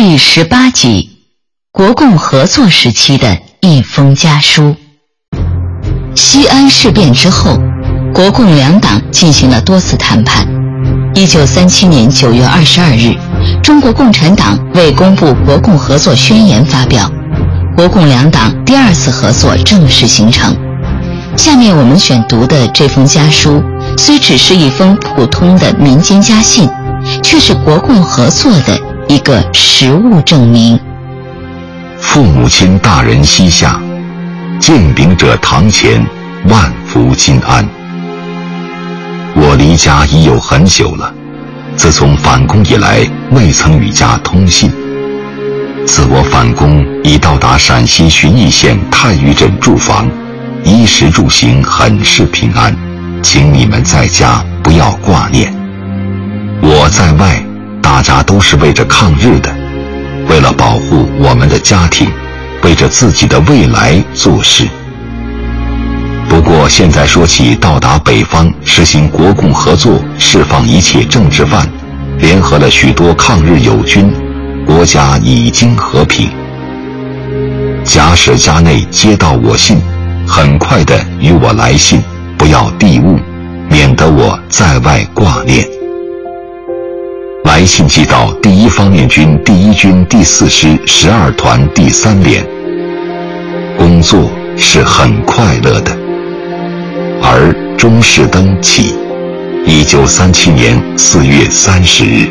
第十八集，国共合作时期的一封家书。西安事变之后，国共两党进行了多次谈判。一九三七年九月二十二日，中国共产党为公布国共合作宣言发表，国共两党第二次合作正式形成。下面我们选读的这封家书，虽只是一封普通的民间家信，却是国共合作的。一个实物证明。父母亲大人膝下，见禀者堂前，万福金安。我离家已有很久了，自从返工以来，未曾与家通信。自我返工已到达陕西旬邑县太余镇住房，衣食住行很是平安，请你们在家不要挂念。我在外。大家都是为着抗日的，为了保护我们的家庭，为着自己的未来做事。不过现在说起到达北方实行国共合作，释放一切政治犯，联合了许多抗日友军，国家已经和平。家使家内接到我信，很快的与我来信，不要递误，免得我在外挂念。来信寄到第一方面军第一军第四师十二团第三连。工作是很快乐的。而中士登起，一九三七年四月三十日。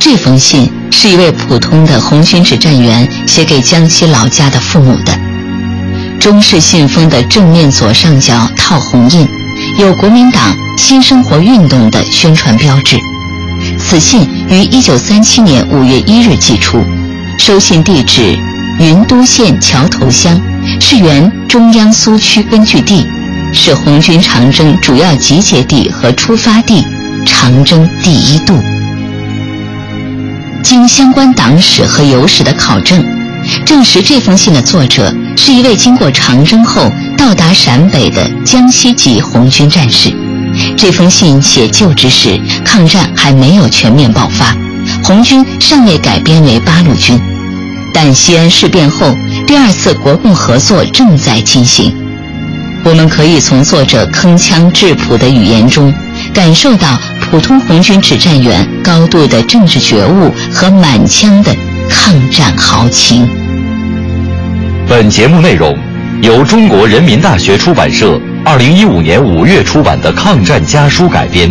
这封信是一位普通的红军指战员写给江西老家的父母的。中式信封的正面左上角套红印，有国民党新生活运动的宣传标志。此信于一九三七年五月一日寄出，收信地址云都县桥头乡，是原中央苏区根据地，是红军长征主要集结地和出发地，长征第一渡。经相关党史和友史的考证，证实这封信的作者是一位经过长征后到达陕北的江西籍红军战士。这封信写就之时，抗战还没有全面爆发，红军尚未改编为八路军。但西安事变后，第二次国共合作正在进行。我们可以从作者铿锵质朴的语言中，感受到普通红军指战员高度的政治觉悟和满腔的抗战豪情。本节目内容由中国人民大学出版社。二零一五年五月出版的《抗战家书》改编，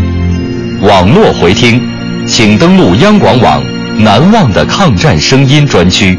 网络回听，请登录央广网“难忘的抗战声音”专区。